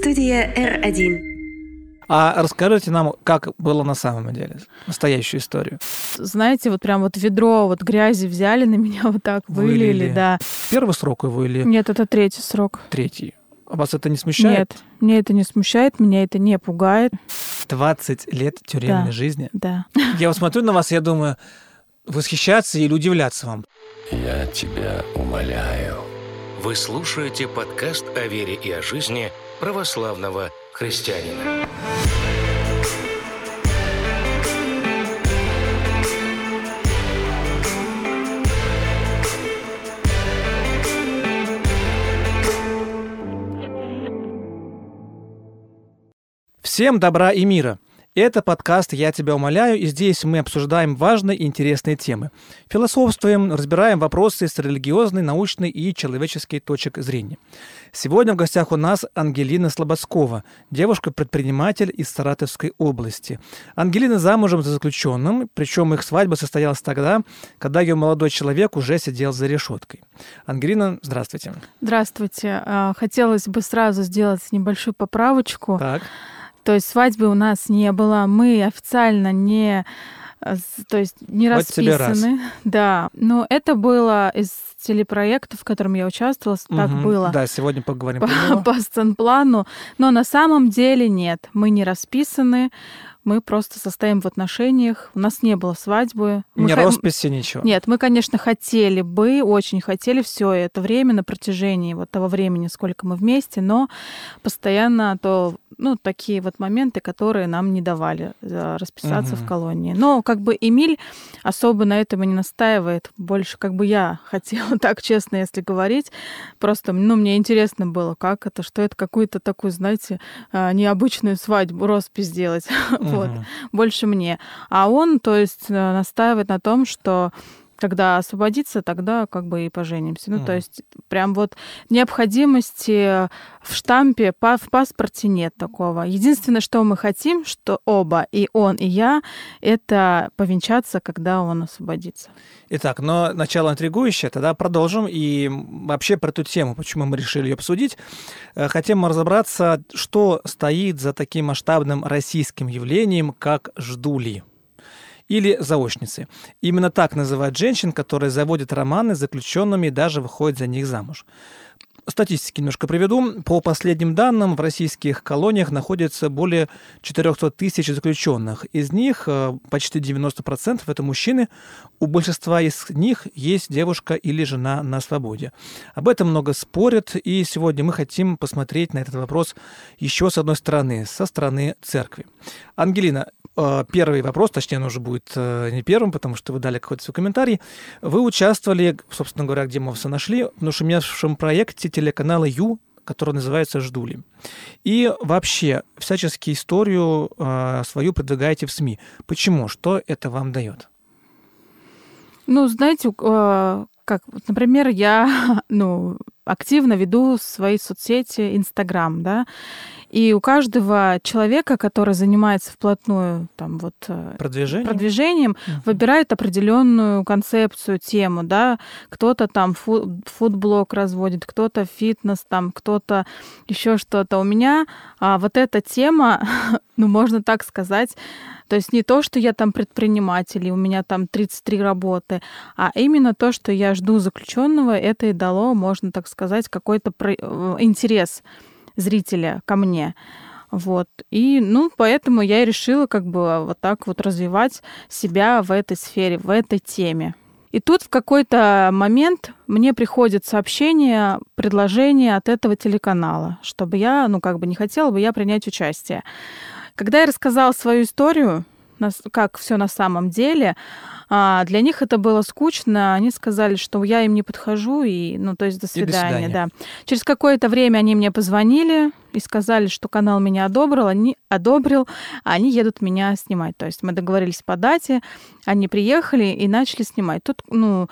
Студия R1. А расскажите нам, как было на самом деле, настоящую историю. Знаете, вот прям вот ведро вот грязи взяли на меня вот так, вылили, Вылили. да. Первый срок его или Нет, это третий срок. третий? А Вас это не смущает? Нет, мне это не смущает, меня это не пугает. 20 лет тюремной Да. жизни. Да. Я вот смотрю на вас, я думаю, восхищаться или удивляться вам. Я тебя умоляю. Вы слушаете подкаст о вере и о жизни православного христианина. Всем добра и мира! Это подкаст «Я тебя умоляю», и здесь мы обсуждаем важные и интересные темы. Философствуем, разбираем вопросы с религиозной, научной и человеческой точек зрения. Сегодня в гостях у нас Ангелина Слободскова, девушка-предприниматель из Саратовской области. Ангелина замужем за заключенным, причем их свадьба состоялась тогда, когда ее молодой человек уже сидел за решеткой. Ангелина, здравствуйте. Здравствуйте. А, Хотелось бы сразу сделать небольшую поправочку. Так, То есть свадьбы у нас не было, мы официально не, э, то есть не Вот расписаны. Да, но это было из телепроекта, в котором я участвовала, так мгм. было. Да, сегодня поговорим по, по сценплану, но на самом деле нет, мы не расписаны, мы просто состоим в отношениях, у нас не было свадьбы. Мы Ни ха- росписи, ничего. Нет, мы, конечно, хотели бы, очень хотели все это время на протяжении вот того времени, сколько мы вместе, но постоянно то, ну, такие вот моменты, которые нам не давали э, расписаться Мгм. в колонии. Но как бы Эмиль особо на этом и не настаивает. Больше как бы я хотела, так честно, если говорить. Просто, ну, мне интересно было, как это, что это какую-то такую, знаете, э, необычную свадьбу, роспись сделать. Вот больше мне. А он, то есть, э, настаивает на том, что когда освободится, тогда как бы и поженимся. Ну, то Мгм. есть прям вот необходимости в штампе, в паспорте нет такого. Единственное, что мы хотим, что оба, и он, и я, это повенчаться, когда он освободится. Итак, но начало интригующее, тогда продолжим. И вообще про эту тему, почему мы решили ее обсудить. Э, Хотим разобраться, что стоит за таким масштабным российским явлением, как ждули или заочницы. Именно так называют женщин, которые заводят романы с заключенными и даже выходят за них замуж. Статистики немножко приведу. По последним данным, в российских колониях находится более 400 тысяч заключенных. Из них э, почти 90% это мужчины. У большинства из них есть девушка или жена на свободе. Об этом много спорят, и сегодня мы хотим посмотреть на этот вопрос еще с одной стороны, со стороны церкви. Ангелина, э, первый вопрос, точнее, он уже будет э, не первым, потому что вы дали какой-то свой комментарий. Вы участвовали, собственно говоря, где мы вас и нашли, в нашумевшем проекте телеканала Ю, который называется «Ждули». И вообще, всячески историю э, свою продвигаете в СМИ. Почему? Что это вам дает? Ну, знаете, э, как, например, я, ну, активно веду свои соцсети, Инстаграм, да, и у каждого человека, который занимается вплотную там вот э, Продвижение? продвижением, Мгм. выбирает определенную концепцию, тему, да, кто-то там фу- фудблог разводит, кто-то фитнес, там кто-то еще что-то. У меня а, вот эта тема, ну, можно так сказать, то есть не то, что я там предприниматель, и у меня там 33 работы, а именно то, что я жду заключенного, это и дало, можно так сказать, какой-то про- э, интерес зрителя ко мне. Вот. И, ну, поэтому я и решила как бы вот так вот развивать себя в этой сфере, в этой теме. И тут в какой-то момент мне приходит сообщение, предложение от этого телеканала, чтобы я, ну, как бы не хотела бы я принять участие. Когда я рассказала свою историю, как все на самом деле, а, для них это было скучно. Они сказали, что я им не подхожу, и, ну, то есть до И до свидания, свидания. да. Через какое-то время они мне позвонили и сказали, что канал меня одобрил, они одобрил, а они едут меня снимать. То есть мы договорились по дате, они приехали и начали снимать. Тут, ну,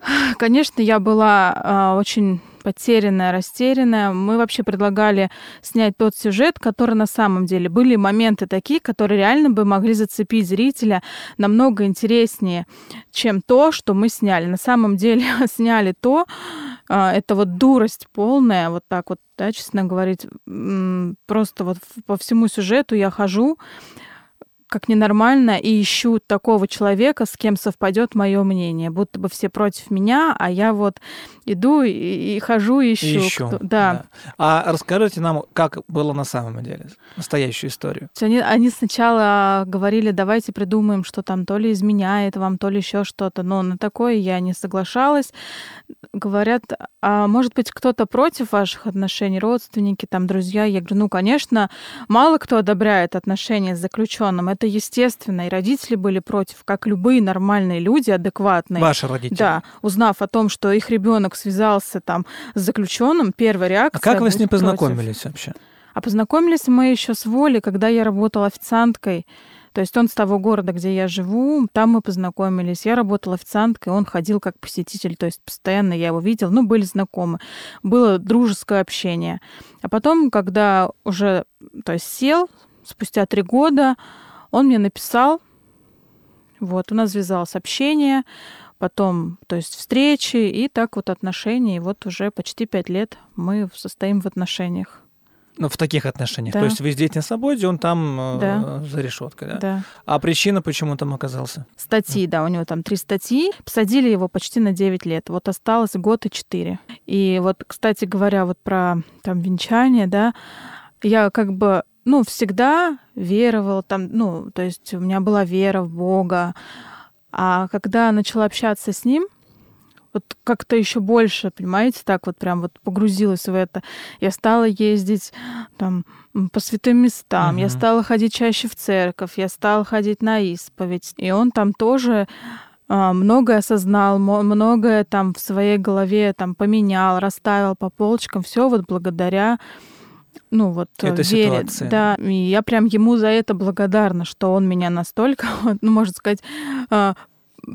конечно, я была а, очень потерянная, растерянная. Мы вообще предлагали снять тот сюжет, который на самом деле были моменты такие, которые реально бы могли зацепить зрителя намного интереснее, чем то, что мы сняли. На самом деле сняли то, а, это вот дурость полная, вот так вот, да, честно говорить, просто вот по всему сюжету я хожу, как ненормально и ищу такого человека, с кем совпадет мое мнение. Будто бы все против меня, а я вот иду и, и хожу, ищу. ищу кто... да. да. А расскажите нам, как было на самом деле, настоящую историю. Они, они сначала говорили, давайте придумаем, что там то ли изменяет вам, то ли еще что-то. Но на такое я не соглашалась. Говорят, а может быть, кто-то против ваших отношений, родственники, там, друзья? Я говорю, ну, конечно, мало кто одобряет отношения с заключенным это естественно, и родители были против, как любые нормальные люди, адекватные. Ваши родители? Да, узнав о том, что их ребенок связался там с заключенным, первая реакция. А как вы с ним познакомились против. вообще? А познакомились мы еще с Волей, когда я работала официанткой. То есть он с того города, где я живу, там мы познакомились. Я работала официанткой, он ходил как посетитель, то есть постоянно я его видел, ну, были знакомы. Было дружеское общение. А потом, когда уже, то есть сел, спустя три года, он мне написал, вот, у нас связалось общение, потом, то есть встречи, и так вот отношения. И вот уже почти пять лет мы состоим в отношениях. Ну, в таких отношениях. Да. То есть вы здесь на свободе, он там э, да. за решеткой, да? Да. А причина, почему он там оказался? Статьи, да, у него там три статьи. Посадили его почти на 9 лет. Вот осталось год и четыре. И вот, кстати говоря, вот про там венчание, да, я как бы ну, всегда веровал, там, ну, то есть у меня была вера в Бога. А когда начала общаться с ним, вот как-то еще больше, понимаете, так вот прям вот погрузилась в это. Я стала ездить там по святым местам, uh-huh. я стала ходить чаще в церковь, я стала ходить на исповедь. И он там тоже а, многое осознал, многое там в своей голове там поменял, расставил по полочкам. Все вот благодаря ну вот э, это верит, ситуация. да, и я прям ему за это благодарна, что он меня настолько, ну можно сказать, а,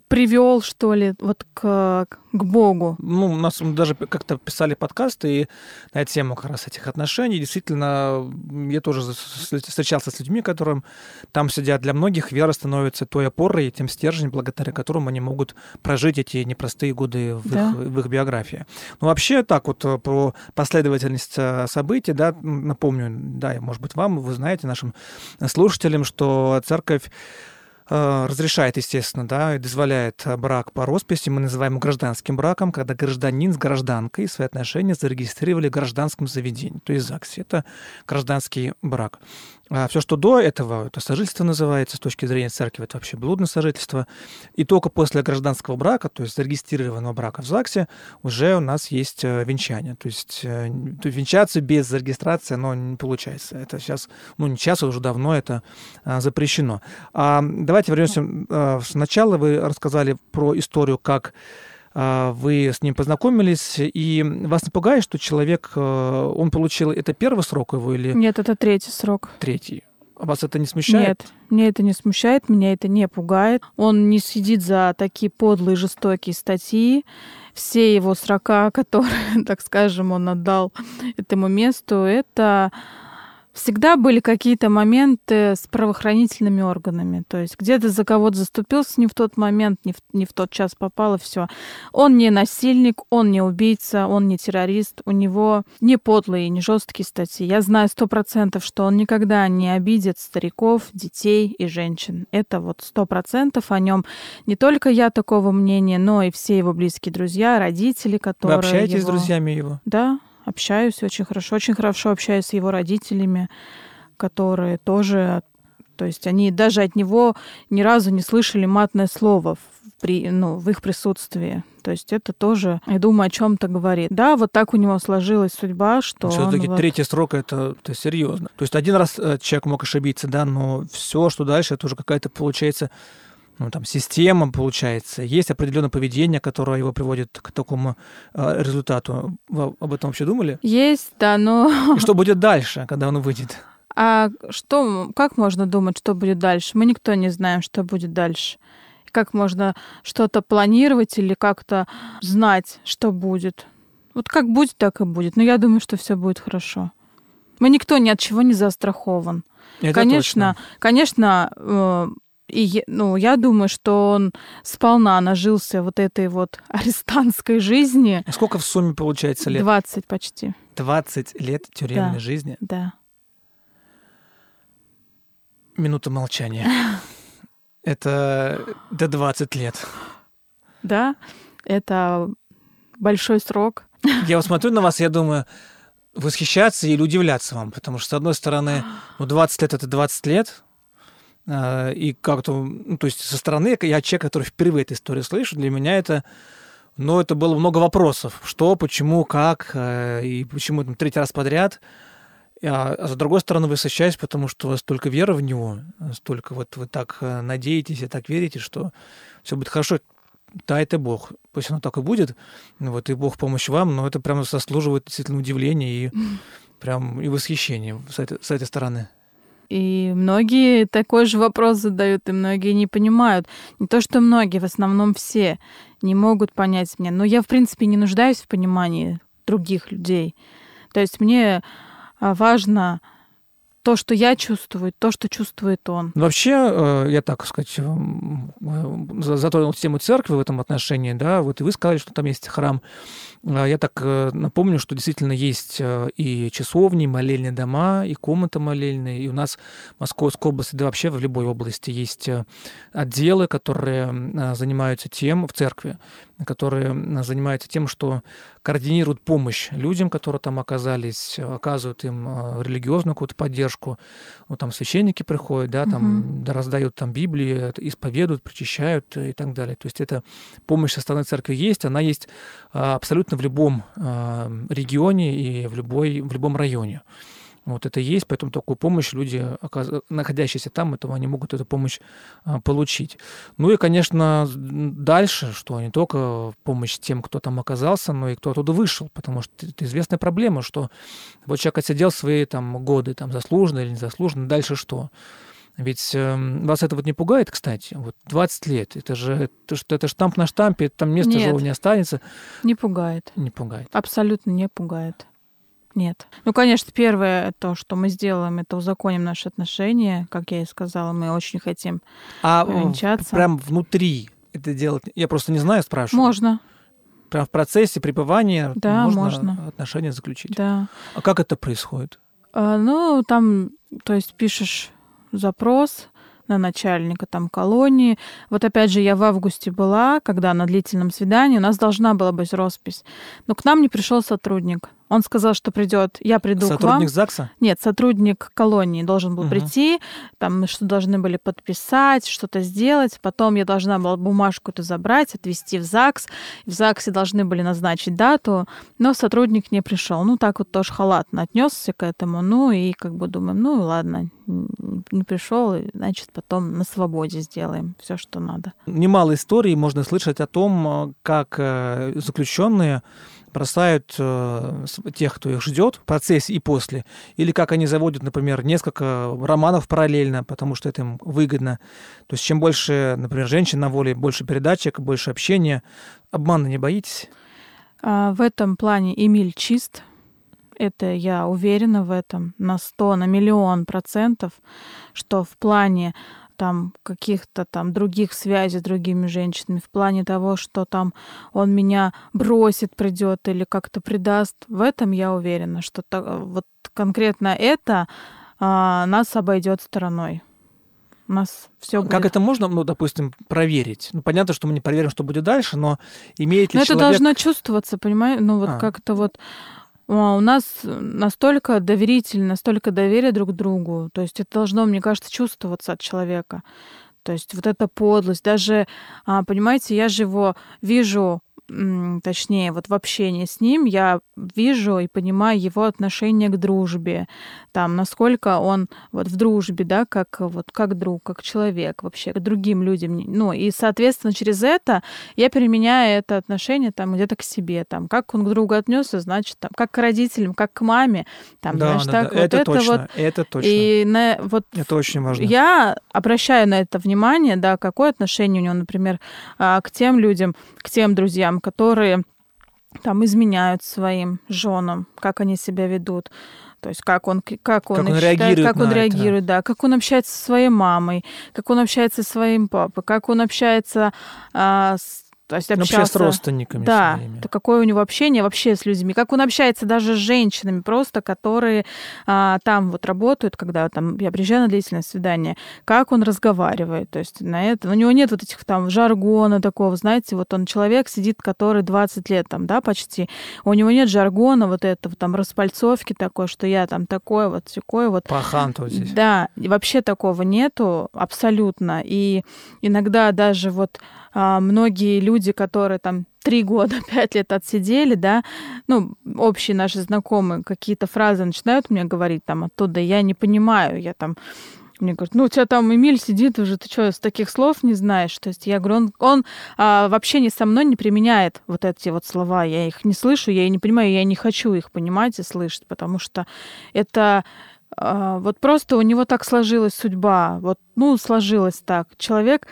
привел, что ли, вот к, к Богу. Ну, у нас даже как-то писали подкасты и на тему как раз этих отношений. Действительно, я тоже встречался с людьми, которым там сидят. Для многих вера становится той опорой, тем стержнем, благодаря которому они могут прожить эти непростые годы в, да. их, в их биографии. Ну, вообще так вот э, про последовательность э, событий, да, напомню, да, может быть, вам, вы знаете, нашим слушателям, что церковь Э, разрешает, естественно, да, и дозволяет брак по росписи, мы называем гражданским браком, когда гражданин с гражданкой свои отношения зарегистрировали в гражданском заведении, то есть ЗАГСе. Это гражданский брак. А все, что до этого, это сожительство называется, с точки зрения церкви, это вообще блудное сожительство. И только после гражданского брака, то есть зарегистрированного брака в ЗАГСе, уже у нас есть э, венчание. То есть э, венчаться без зарегистрации, оно не получается. Это сейчас, ну не сейчас, уже давно это а, запрещено. А, давайте вернемся а, сначала. Вы рассказали про историю, как а, вы с ним познакомились, и вас напугает, что человек, э, он получил, это первый срок его или... Нет, это третий срок. Третий. А вас это не смущает? Нет, мне это не смущает, меня это не пугает. Он не сидит за такие подлые, жестокие статьи. Все его срока, которые, так скажем, он отдал этому месту, это Всегда были какие-то моменты с правоохранительными органами. То есть где-то за кого-то заступился не в тот момент, не в, не в тот час попало, все. Он не насильник, он не убийца, он не террорист, у него не подлые, не жесткие статьи. Я знаю сто процентов, что он никогда не обидит стариков, детей и женщин. Это вот сто процентов о нем. Не только я такого мнения, но и все его близкие друзья, родители, которые... Вы общаетесь его... с друзьями его? Да, общаюсь очень хорошо, очень хорошо общаюсь с его родителями, которые тоже, то есть они даже от него ни разу не слышали матное слово при, ну, в их присутствии. То есть это тоже, я думаю, о чем-то говорит. Да, вот так у него сложилась судьба, что все-таки вот... третий срок это, это серьезно. То есть один раз э, человек мог ошибиться, да, но все, что дальше, это уже какая-то получается ну, там, система, получается, есть определенное поведение, которое его приводит к такому э, результату. Вы об этом вообще думали? Есть, да, но... И что будет дальше, когда он выйдет? А что, как можно думать, что будет дальше? Мы никто не знаем, что будет дальше. Как можно что-то планировать или как-то знать, что будет? Вот как будет, так и будет. Но я думаю, что все будет хорошо. Мы никто ни от чего не застрахован. Это конечно, точно. конечно, э, и ну, я думаю, что он сполна нажился вот этой вот арестантской жизни. А Сколько в сумме получается лет? 20 почти, 20 лет тюремной Да. жизни. да. Минута молчания. Это до 20 лет. Да, это большой срок. Я вот смотрю на вас, я думаю, восхищаться или удивляться вам, потому что, с одной стороны, ну, 20 лет — это 20 лет, и как-то, ну, то есть со стороны, я человек, который впервые эту историю слышу, для меня это, ну, это было много вопросов. Что, почему, как, э, и почему там третий раз подряд. А, а с другой стороны, восхищаюсь, потому что у вас столько веры в него, столько вот вы так надеетесь и так верите, что все будет хорошо. Да, это Бог. Пусть оно так и будет. Вот, и Бог помощь вам, но это прямо заслуживает действительно удивления и прям и восхищения с этой, с этой стороны. И многие такой же вопрос задают, и многие не понимают. Не то, что многие, в основном все не могут понять меня. Но я, в принципе, не нуждаюсь в понимании других людей. То есть мне а, важно то, что я чувствую, то, что чувствует он. Ну, Вообще, э, я так сказать, э, за- затронул тему церкви в этом отношении, да, вот и вы сказали, что там есть храм. А Я так э, напомню, что действительно есть э, и часовни, и молельные дома, и комната молельные, и у нас в Московской области, да вообще в любой области есть э, отделы, которые м, занимаются тем в церкви, которые занимаются тем, что координируют помощь людям, которые там оказались, оказывают им религиозную какую-то поддержку. Ну, там священники приходят, да, там да, раздают там Библии, исповедуют, причащают и так далее. То есть это помощь со стороны церкви есть, она есть а, в любом а, регионе и в, любой, в любом районе. Вот это есть, поэтому такую помощь люди, находящиеся там, этого они могут эту помощь а, получить. Ну и, конечно, дальше, что не только помощь тем, кто там оказался, но и кто оттуда вышел, потому что это известная проблема, что вот человек отсидел свои там годы, там заслуженно или незаслуженно, дальше что? Ведь эм, вас это вот не пугает, кстати? Вот 20 лет, это же это, это штамп на штампе, там места Нет. живого не останется. Не пугает. Не пугает. Абсолютно не пугает. Нет. Ну, конечно, первое, то, что мы сделаем, это узаконим наши отношения. Как я и сказала, мы очень хотим. А Венчаться. прям внутри это делать, я просто не знаю, спрашиваю. Можно, Прям в процессе пребывания Да, можно, можно. отношения заключить. да. А как это происходит? А, ну, там, то есть пишешь запрос на начальника там колонии. Вот опять же, я в августе была, когда на длительном свидании, у нас должна была быть роспись. Но к нам не пришел сотрудник. Он сказал, что придет, я приду к вам. Сотрудник ЗАГСа? Нет, сотрудник колонии должен был Мгм. прийти, там мы что должны были подписать, что-то сделать. Потом я должна была бумажку эту забрать, отвезти в ЗАГС. В ЗАГСе должны были назначить дату, но сотрудник не пришел. Ну, так вот тоже халатно отнесся к этому. Ну, и как бы думаем, ну, ладно, не пришел, значит, потом на свободе сделаем все, что надо. Немало историй можно слышать о том, как э, заключенные бросают э, тех, кто их ждет в процессе и после, или как они заводят, например, несколько романов параллельно, потому что это им выгодно. То есть чем больше, например, женщин на воле, больше передачек, больше общения. Обмана не боитесь? А в этом плане Эмиль чист. Это я уверена в этом на 100, на миллион процентов, что в плане там каких-то там других связей с другими женщинами, в плане того, что там он меня бросит, придет или как-то предаст, в этом я уверена, что та- вот конкретно это а, нас обойдет стороной. У нас все Как это можно, ну, допустим, проверить? Ну, понятно, что мы не проверим, что будет дальше, но имеет ли Но это человек... должно чувствоваться, понимаешь? Ну, вот А. как-то вот у нас настолько доверительно, настолько доверие друг другу. То есть это должно, мне кажется, чувствоваться от человека. То есть вот эта подлость. Даже, а, понимаете, я же его вижу, точнее, вот в общении с ним я вижу и понимаю его отношение к дружбе. Там, насколько он вот в дружбе, да, как вот как друг, как человек вообще, к другим людям. Ну, и, соответственно, через это я переменяю это отношение там где-то к себе, там, как он к другу отнесся, значит, там, как к родителям, как к маме, там, да, знаешь, да, так, да, вот это, это точно, вот. это точно. И на, вот Это очень важно. я обращаю на это внимание, да, какое отношение у него, например, а, к тем людям, к тем друзьям, которые там изменяют своим женам, как они себя ведут. То есть как он, как он, Как он считает, реагирует как он на это. реагирует, да, как он общается со своей мамой, как он общается со своим папой, как он общается а, с, то есть Ну, Вообще общался, с родственниками да, своими. то какое у него общение вообще с людьми, как он общается даже с женщинами просто, которые а, там вот работают, когда там я приезжаю на длительное свидание, как он разговаривает, то есть на это, у него нет вот этих там жаргона такого, знаете, вот он человек сидит, который 20 лет там, да, почти, у него нет жаргона вот этого там распальцовки такой, что я там такой вот, такой вот, Пахан тут здесь. да, вообще такого нету абсолютно. И иногда даже вот а, многие люди, которые там три года, пять лет отсидели, да, ну, общие наши знакомые какие-то фразы начинают мне говорить там оттуда, я не понимаю, я там мне говорят, ну, у тебя там Эмиль сидит уже, ты что, с таких слов не знаешь? То есть я говорю, он, он а, в общении со мной не применяет вот эти вот слова, я их не слышу, я и не понимаю, я не хочу их понимать и слышать, потому что это а, вот просто у него так сложилась судьба, вот, ну, сложилось так. Человек,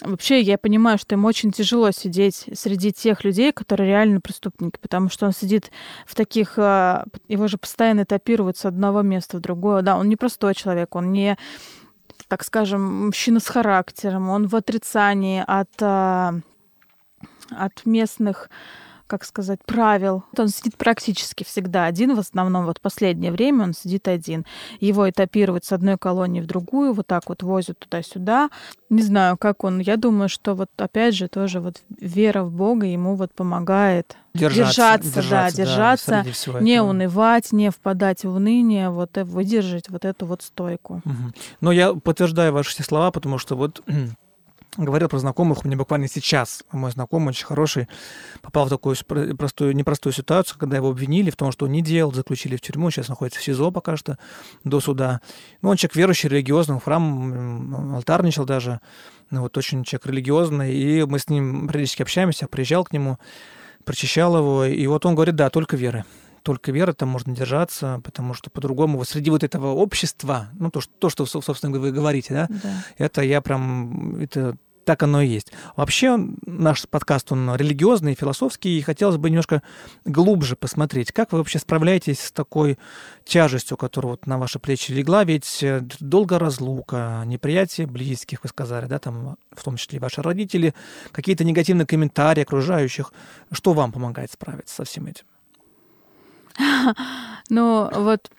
вообще, я понимаю, что ему очень тяжело сидеть среди тех людей, которые реально преступники, потому что он сидит в таких, а, его же постоянно этапируют с одного места в другое. Да, он не простой человек, он не, так скажем, мужчина с характером, он в отрицании от, а, от местных как сказать, правил. Он сидит практически всегда один, в основном вот последнее время он сидит один. Его этапируют с одной колонии в другую, вот так вот возят туда-сюда. Не знаю, как он. Я думаю, что вот опять же тоже вот вера в Бога ему вот помогает Держаться, держаться, да, держаться, всего не этого. унывать, не впадать в уныние, вот э, выдержать вот эту вот стойку. Мгм. Но я подтверждаю ваши все слова, потому что вот говорил про знакомых, меня буквально сейчас мой знакомый, очень хороший, попал в такую простую, непростую ситуацию, когда его обвинили в том, что он не делал, заключили в тюрьму, сейчас находится в СИЗО пока что, до суда. Ну, он человек верующий, религиозный, в храм алтарничал даже, ну, вот очень человек религиозный, и мы с ним периодически общаемся, я приезжал к нему, прочищал его, и вот он говорит, да, только веры только вера, там можно держаться, потому что по-другому вот среди вот этого общества, ну, то, что, то, что со- собственно, вы говорите, да, Да. это я прям, это так оно и есть. Вообще наш подкаст, он религиозный, философский, и хотелось бы немножко глубже посмотреть, как вы вообще справляетесь с такой тяжестью, которая вот на ваши плечи легла, ведь э, долго разлука, неприятие близких, вы сказали, да, там, в том числе и ваши родители, какие-то негативные комментарии окружающих. Что вам помогает справиться со всем этим? Ну, вот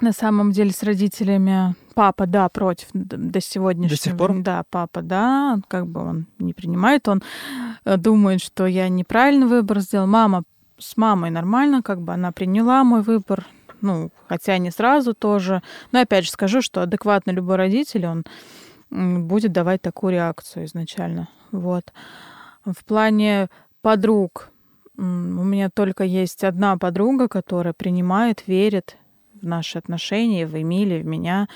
на самом деле с родителями папа, да, против до сегодняшнего. До сих пор? Да, папа, да, как бы он не принимает, он э, думает, что я неправильный выбор сделал. Мама с мамой нормально, как бы она приняла мой выбор, ну, хотя не сразу тоже. Но опять же скажу, что адекватно любой родитель, он будет давать такую реакцию изначально. Вот. В плане подруг, у меня только есть одна подруга, которая принимает, верит в наши отношения, в Эмили, в меня.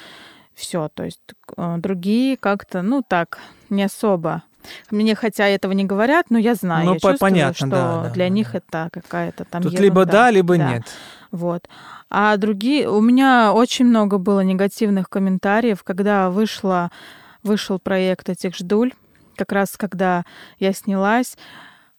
Все, то есть э, другие как-то, ну так, не особо. Мне хотя этого не говорят, но я знаю, Ну, я чувствую, понятно, что да, да, для да, них да. это какая-то там Тут ерунда. либо да, либо Да. нет. Вот. А другие... У меня очень много было негативных комментариев, когда вышла, вышел проект этих «Ждуль», как раз когда я снялась.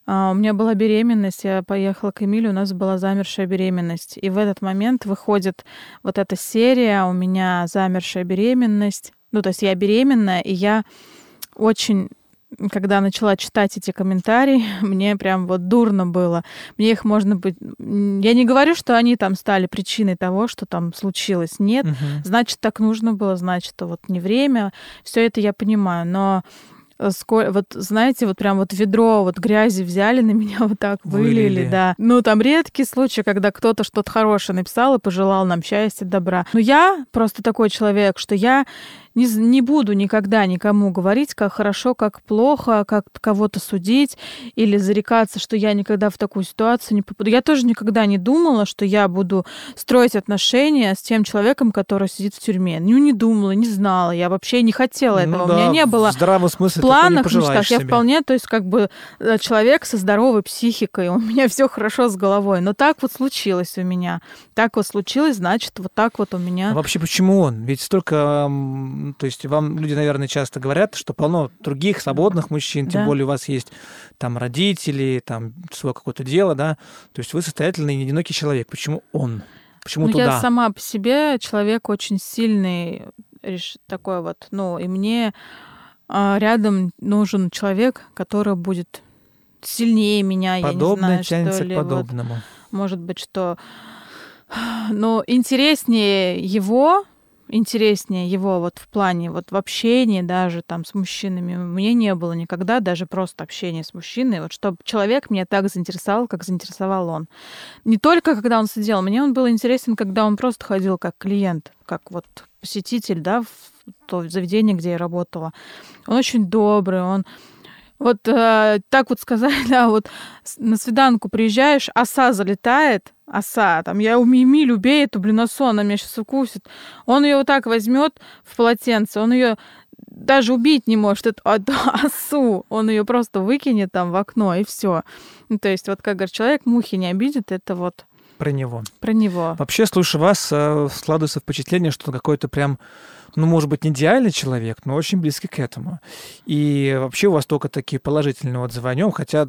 А, У меня была беременность, я поехала к Эмилю, у нас была замершая беременность. И в этот момент выходит вот эта серия, у меня замершая беременность. Ну, то есть я беременная, и я очень когда начала читать эти комментарии, мне прям вот дурно было. Мне их можно быть... Я не говорю, что они там стали причиной того, что там случилось. Нет. Мгм. Значит, так нужно было, значит, вот не время. Все это я понимаю. Но э, ско- вот знаете, вот прям вот ведро вот грязи взяли на меня вот так вылили, Вылили. да. Ну там редкий случай, когда кто-то что-то хорошее написал и пожелал нам счастья, добра. Но я просто такой человек, что я не, не буду никогда никому говорить, как хорошо, как плохо, как кого-то судить или зарекаться, что я никогда в такую ситуацию не попаду. Я тоже никогда не думала, что я буду строить отношения с тем человеком, который сидит в тюрьме. Ну, не думала, не знала, я вообще не хотела этого. Ну У меня да, не было В здравом смысле в такого не мечтах. Я себе. вполне, то есть как бы э, человек со здоровой психикой, у меня все хорошо с головой. Но так вот случилось у меня. Так вот случилось, значит, вот так вот у меня. А вообще почему он? Ведь столько то есть вам люди, наверное, часто говорят, что полно других свободных мужчин, тем Да. более у вас есть там родители, там свое какое-то дело, да, то есть вы состоятельный и одинокий человек. Почему он? Почему Ну, туда? я сама по себе человек очень сильный, такой вот, ну, и мне а, рядом нужен человек, который будет сильнее меня, я не Подобное знаю, тянется что к ли. вот. подобному. может быть, что... Но интереснее его, интереснее его вот в плане вот в общении даже там с мужчинами мне не было никогда, даже просто общение с мужчиной, вот чтобы человек меня так заинтересовал, как заинтересовал он. Не только когда он сидел, мне он был интересен, когда он просто ходил как клиент, как вот посетитель, да, в то заведение, где я работала. Он очень добрый, он вот э, так вот сказали, да, вот на свиданку приезжаешь, оса залетает, оса, там, я у Мими любей эту, блин, осу, она меня сейчас укусит. Он ее вот так возьмет в полотенце, он ее даже убить не может, эту, осу. Он ее просто выкинет там в окно, и все. Ну, то есть, вот как говорит, человек мухи не обидит, это вот Про него. про него. Вообще, слушая вас, э, складывается впечатление, что он какой-то прям, ну, может быть, не идеальный человек, но очень близкий к этому. И вообще у вас только такие положительные отзывы о нем, хотя,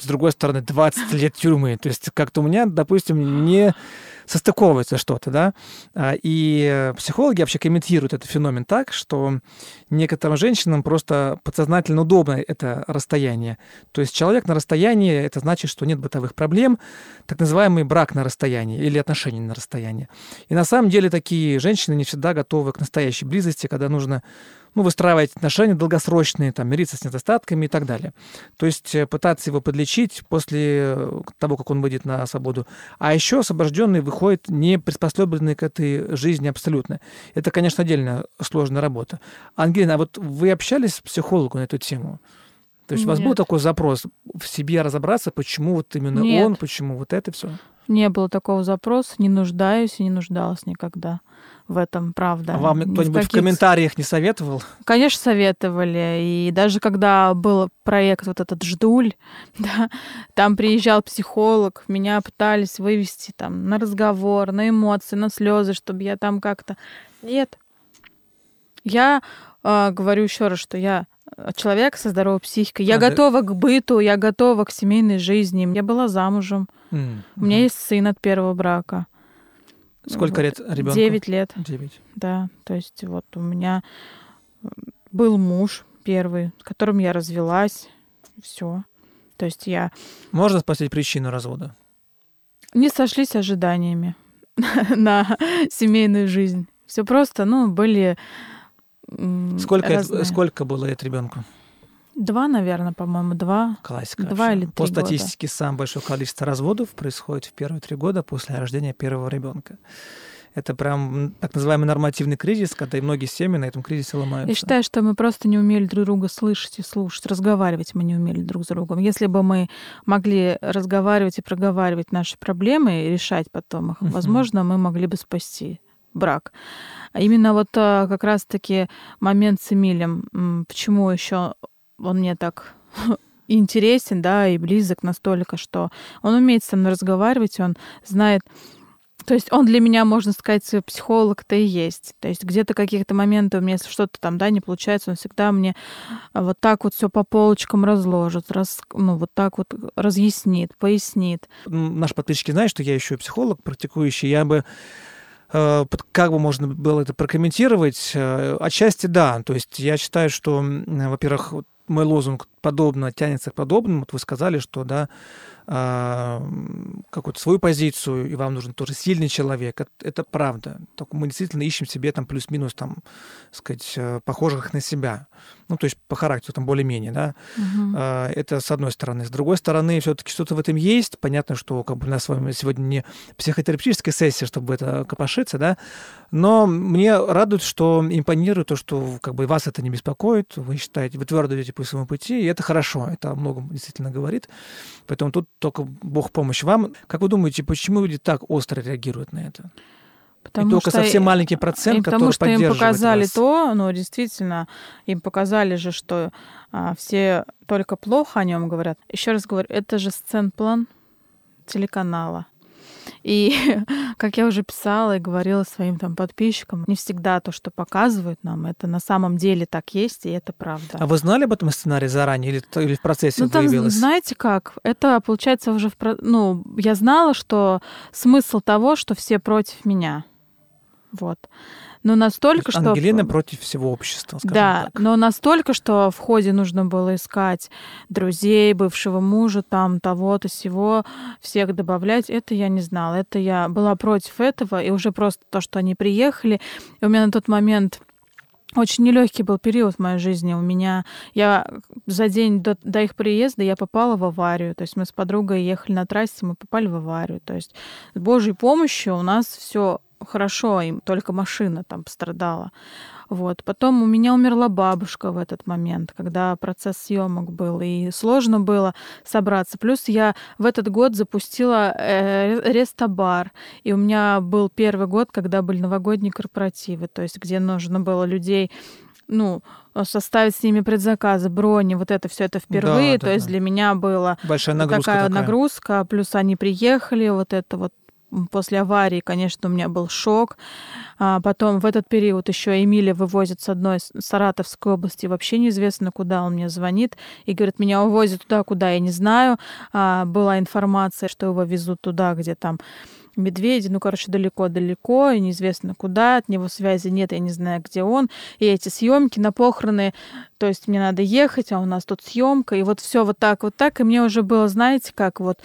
с другой стороны, 20 лет тюрьмы. То есть как-то у меня, допустим, не состыковывается что-то, да. А, И психологи вообще комментируют этот феномен так, что некоторым женщинам просто подсознательно удобно это расстояние. То есть человек на расстоянии, это значит, что нет бытовых проблем, так называемый брак на расстоянии или отношения на расстоянии. И на самом деле такие женщины не всегда готовы к настоящей близости, когда нужно ну, выстраивать отношения долгосрочные, там, мириться с недостатками и так далее. То есть э, пытаться его подлечить после э, того, как он выйдет на свободу. А еще освобожденный выходит не приспособленный к этой жизни абсолютно. Это, конечно, отдельная сложная работа. Ангелина, а вот вы общались с психологом на эту тему? То есть у вас был Нет. такой запрос в себе разобраться, почему вот именно Нет. он, почему вот это все? Не было такого запроса, не нуждаюсь и не нуждалась никогда в этом, правда. А вам Ни в кто-нибудь в каких комментариях не советовал? Конечно, советовали. И даже когда был проект вот этот «Ждуль», да, там приезжал психолог, меня пытались вывести там на разговор, на эмоции, на слезы, чтобы я там как-то... Нет. Я э, говорю еще раз, что я человек со здоровой психикой. Я А, да. готова к быту, я готова к семейной жизни. Я была замужем. М, У меня есть сын от первого брака. Сколько Вот. лет ребенку? Девять лет. Девять. Да, то есть вот у меня был муж первый, с которым я развелась, все. То есть я Можно спросить причину развода? не сошлись ожиданиями на семейную жизнь. Все просто, ну, были Сколько, разные. сколько было лет ребенку? Два, наверное, по-моему, два. Классика. Два вообще. или По три года. статистике, самое большое количество разводов происходит в первые три года после рождения первого ребенка. Это прям так называемый нормативный кризис, когда и многие семьи на этом кризисе ломаются. Я считаю, что мы просто не умели друг друга слышать и слушать. Разговаривать мы не умели друг с другом. Если бы мы могли разговаривать и проговаривать наши проблемы и решать потом их, возможно, мы могли бы спасти брак. А именно вот а, как раз-таки момент с Эмилем. Почему еще он мне так интересен, да, и близок настолько, что он умеет со мной разговаривать, он знает то есть он для меня, можно сказать, психолог-то и есть. То есть где-то каких-то моментов, у меня если что-то там, да, не получается, он всегда мне вот так вот все по полочкам разложит, раз, ну, вот так вот разъяснит, пояснит. Наши подписчики знают, что я еще психолог практикующий. Я бы как бы можно было это прокомментировать? Э, Отчасти да. То есть я считаю, что, во-первых, мой лозунг подобно тянется к подобному. Вот вы сказали, что да, а, какую-то свою позицию, и вам нужен тоже сильный человек. Это, это правда. Только мы действительно ищем себе там плюс-минус там, сказать, э, похожих на себя. Ну, то есть по характеру там более-менее, да. А, Это с одной стороны. С другой стороны, все-таки что-то в этом есть. Понятно, что как бы, у нас с вами сегодня не психотерапевтическая сессия, чтобы это копошиться, да. Но мне радует, что импонирует то, что как бы вас это не беспокоит. Вы считаете, вы твердо идете по своему пути, и это хорошо. Это о многом действительно говорит. Поэтому тут только Бог помощь вам. Как вы думаете, почему люди так остро реагируют на это? Потому и только что совсем маленький процент, который потому что им показали вас. то, ну, действительно, им показали же, что а, все только плохо о нем говорят. Еще раз говорю, это же сценплан телеканала. И, как я уже писала и говорила своим там подписчикам, не всегда то, что показывают нам, это на самом деле так есть, и это правда. А вы знали об этом сценарии заранее или, или в процессе ну, там, выявилось? знаете как, это получается уже в... Ну, я знала, что смысл того, что все против меня. Вот. Но настолько, что... Ангелина против всего общества, скажем Да, так. но настолько, что в ходе нужно было искать друзей, бывшего мужа, там, того-то, всего, всех добавлять, это я не знала. Это я была против этого, и уже просто то, что они приехали, и у меня на тот момент очень нелегкий был период в моей жизни. У меня я за день до, до их приезда я попала в аварию. То есть мы с подругой ехали на трассе, мы попали в аварию. То есть с Божьей помощью у нас все хорошо, им только машина там пострадала. Вот. Потом у меня умерла бабушка в этот момент, когда процесс съемок был, и сложно было собраться. Плюс я в этот год запустила э, рестобар, и у меня был первый год, когда были новогодние корпоративы, то есть где нужно было людей ну, составить с ними предзаказы, брони, вот это все это впервые. Да, да, то есть да. для меня было большая нагрузка такая, такая нагрузка. Плюс они приехали, вот это вот после аварии, конечно, у меня был шок. А потом в этот период еще Эмилия вывозит с одной Саратовской области, вообще неизвестно, куда он мне звонит, и говорит, меня увозят туда, куда я не знаю. А, была информация, что его везут туда, где там медведи, ну, короче, далеко-далеко, и неизвестно куда, от него связи нет, я не знаю, где он. И эти съемки на похороны, то есть мне надо ехать, а у нас тут съемка, и вот все вот так, вот так, и мне уже было, знаете, как вот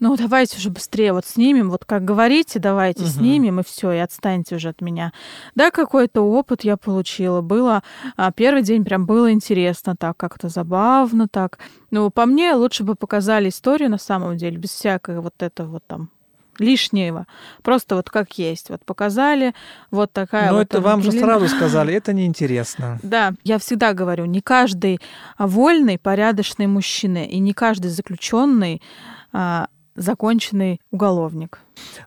ну давайте уже быстрее вот снимем, вот как говорите, давайте угу. снимем, и все, и отстаньте уже от меня. Да, какой-то опыт я получила. Было а, первый день прям было интересно, так как-то забавно, так. Ну, по мне, лучше бы показали историю на самом деле, без всякого вот этого вот там лишнего. Просто вот как есть. Вот показали, вот такая Но вот это вам же сразу сказали, это неинтересно. Да, я всегда говорю, не каждый вольный, порядочный мужчина и не каждый заключенный а, законченный уголовник.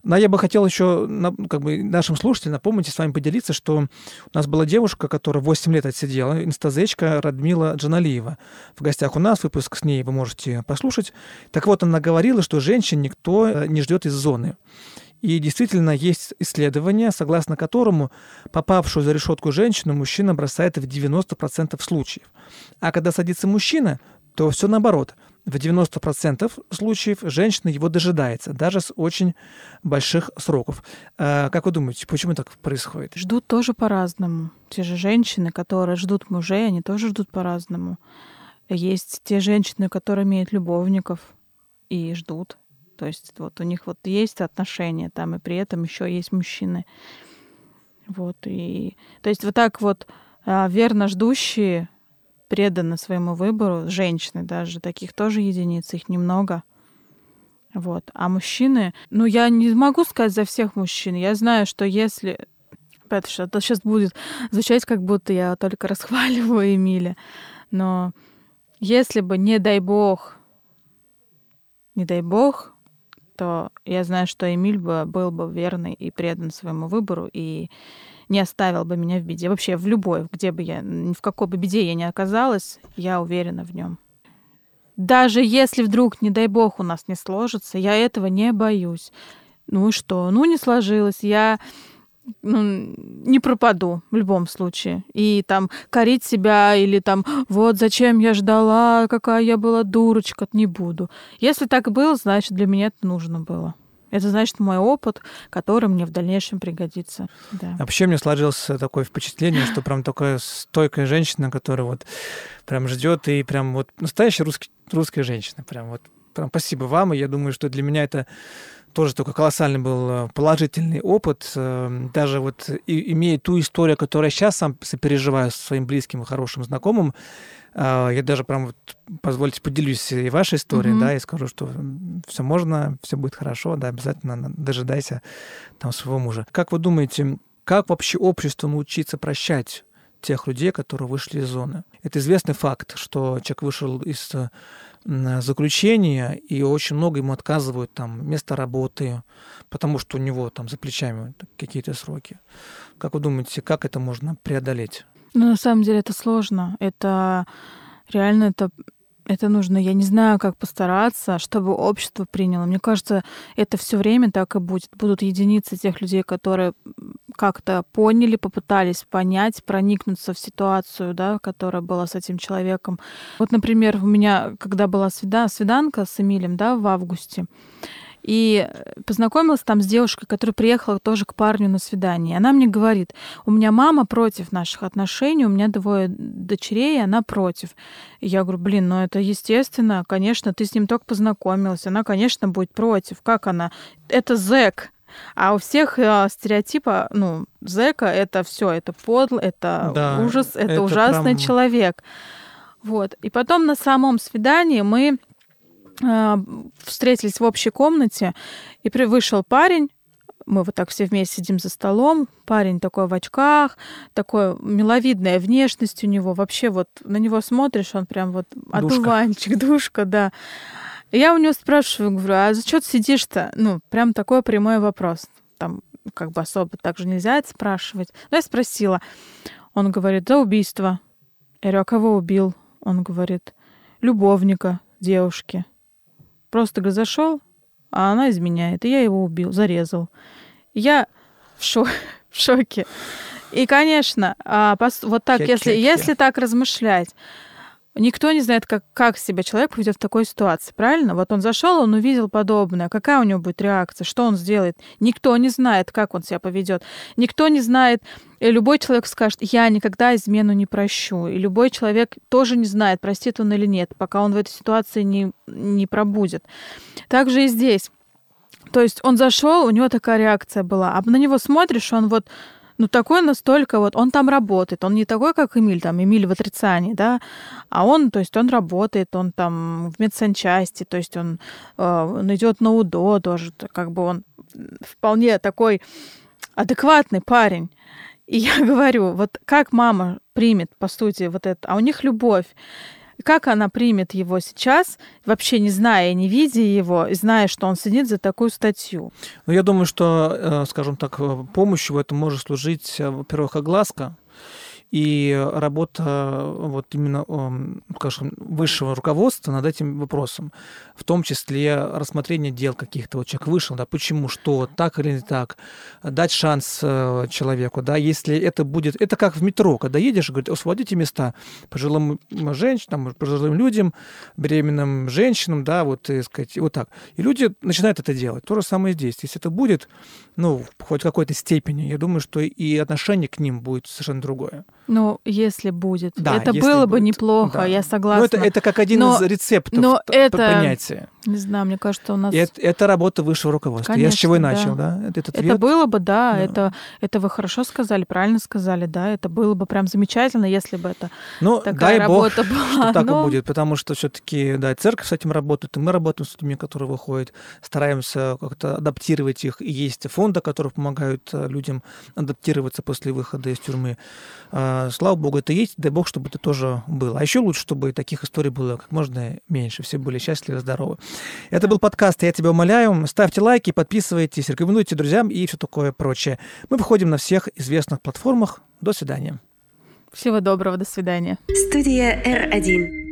Но я бы хотел еще как бы, нашим слушателям напомнить и с вами поделиться, что у нас была девушка, которая 8 лет отсидела, инстазечка Радмила Джаналиева. В гостях у нас выпуск с ней вы можете послушать. Так вот, она говорила, что женщин никто э, не ждет из зоны. И действительно есть исследование, согласно которому попавшую за решетку женщину мужчина бросает в 90% случаев. А когда садится мужчина, то все наоборот – в 90% случаев женщина его дожидается, даже с очень больших сроков. А, как вы думаете, почему так происходит? Ждут тоже по-разному. Те же женщины, которые ждут мужей, они тоже ждут по-разному. Есть те женщины, которые имеют любовников и ждут. То есть вот у них вот есть отношения там, и при этом еще есть мужчины. Вот, и... То есть вот так вот а, верно ждущие преданы своему выбору, женщины даже, таких тоже единицы, их немного. Вот. А мужчины, ну, я не могу сказать за всех мужчин. Я знаю, что если... Опять что это сейчас будет звучать, как будто я только расхваливаю Эмиля. Но если бы, не дай бог, не дай бог, то я знаю, что Эмиль бы был бы верный и предан своему выбору, и не оставил бы меня в беде. Вообще в любой, где бы я, в какой бы беде я ни оказалась, я уверена в нем. Даже если вдруг, не дай бог, у нас не сложится, я этого не боюсь. Ну и что? Ну, не сложилось. Я ну, не пропаду в любом случае. И там корить себя или там вот зачем я ждала, какая я была дурочка, не буду. Если так было, значит, для меня это нужно было. Это значит мой опыт, который мне в дальнейшем пригодится. Да. Вообще мне сложилось такое впечатление, что прям такая стойкая женщина, которая вот прям ждет и прям вот настоящая русский, русская женщина. Прям вот прям спасибо вам, и я думаю, что для меня это тоже такой колоссальный был э, положительный опыт. Э, даже вот и, имея ту историю, которую я сейчас сам сопереживаю своим близким и хорошим знакомым, а, я даже прям вот, позвольте, поделюсь и вашей историей, mm-hmm. да, и скажу, что все можно, все будет хорошо, да, обязательно дожидайся там своего мужа. Как вы думаете, как вообще обществу научиться прощать тех людей, которые вышли из зоны? Это известный факт, что человек вышел из заключения, и очень много ему отказывают там место работы, потому что у него там за плечами какие-то сроки. Как вы думаете, как это можно преодолеть? Ну, на самом деле это сложно. Это реально это это нужно, я не знаю, как постараться, чтобы общество приняло. Мне кажется, это все время так и будет. Будут единицы тех людей, которые как-то поняли, попытались понять, проникнуться в ситуацию, да, которая была с этим человеком. Вот, например, у меня, когда была свида свиданка с Эмилем, да, в августе, и познакомилась там с девушкой, которая приехала тоже к парню на свидание. Она мне говорит, у меня мама против наших отношений, у меня двое дочерей, и она против. И я говорю, блин, ну это естественно, конечно, ты с ним только познакомилась, она, конечно, будет против. Как она? Это зэк. А у всех э, стереотипа, ну, зэка это все, это подло, это да, ужас, это, это ужасный прям... человек. Вот. И потом на самом свидании мы э, встретились в общей комнате, и вышел парень, мы вот так все вместе сидим за столом, парень такой в очках, такой миловидная внешность у него, вообще вот на него смотришь, он прям вот одуванчик, душка, да. Я у него спрашиваю, говорю, а за что ты сидишь-то? Ну, прям такой прямой вопрос. Там как бы особо так же нельзя это спрашивать. Но я спросила. Он говорит, за убийство. Я говорю, а кого убил? Он говорит, любовника девушки. Просто, говорит, зашел, а она изменяет. И я его убил, зарезал. Я в, шо в шоке. И, конечно, а, вот так, если, если так размышлять, Никто не знает, как, как себя человек поведет в такой ситуации, правильно? Вот он зашел, он увидел подобное. Какая у него будет реакция? Что он сделает? Никто не знает, как он себя поведет. Никто не знает. И любой человек скажет, я никогда измену не прощу. И любой человек тоже не знает, простит он или нет, пока он в этой ситуации не, не пробудет. Также и здесь. То есть он зашел, у него такая реакция была. А на него смотришь, он вот ну, такой настолько вот, он там работает, он не такой, как Эмиль, там, Эмиль в отрицании, да, а он, то есть он работает, он там в медсанчасти, то есть он, э, он идет на УДО тоже, как бы он вполне такой адекватный парень. И я говорю, вот как мама примет, по сути, вот это, а у них любовь. Как она примет его сейчас, вообще не зная и не видя его, зная, что он сидит за такую статью? Ну, я думаю, что, э, скажем так, э, помощью в этом может служить, э, во-первых, огласка, и работа вот именно, скажем, высшего руководства над этим вопросом, в том числе рассмотрение дел каких-то. Вот человек вышел, да, почему, что, так или не так, дать шанс э, человеку, да, если это будет, это как в метро, когда едешь, говорит, освободите места пожилым женщинам, пожилым людям, беременным женщинам, да, вот, и, сказать, вот так. И люди начинают это делать. То же самое здесь. Если это будет, ну, хоть в какой-то степени, я думаю, что и отношение к ним будет совершенно другое. Ну, если будет. Да, это было будет. бы неплохо, да. я согласна. Ну, это, это как один но, из рецептов но это, понятия. Не знаю, мне кажется, у нас... Это, это работа высшего руководства. Конечно, я с чего и начал, да? да? Этот это было бы, да, да, Это, это вы хорошо сказали, правильно сказали, да, это было бы прям замечательно, если бы это ну, такая дай работа бог, была. что так но... и будет, потому что все таки да, церковь с этим работает, и мы работаем с людьми, которые выходят, стараемся как-то адаптировать их. И есть фонды, которые помогают э, людям адаптироваться после выхода из тюрьмы. А, слава богу, это есть, дай бог, чтобы это тоже было. А еще лучше, чтобы таких историй было как можно меньше, все были счастливы, здоровы. Это был подкаст «Я тебя умоляю». Ставьте лайки, подписывайтесь, рекомендуйте друзьям и все такое прочее. Мы выходим на всех известных платформах. До свидания. Всего доброго, до свидания. Студия R1.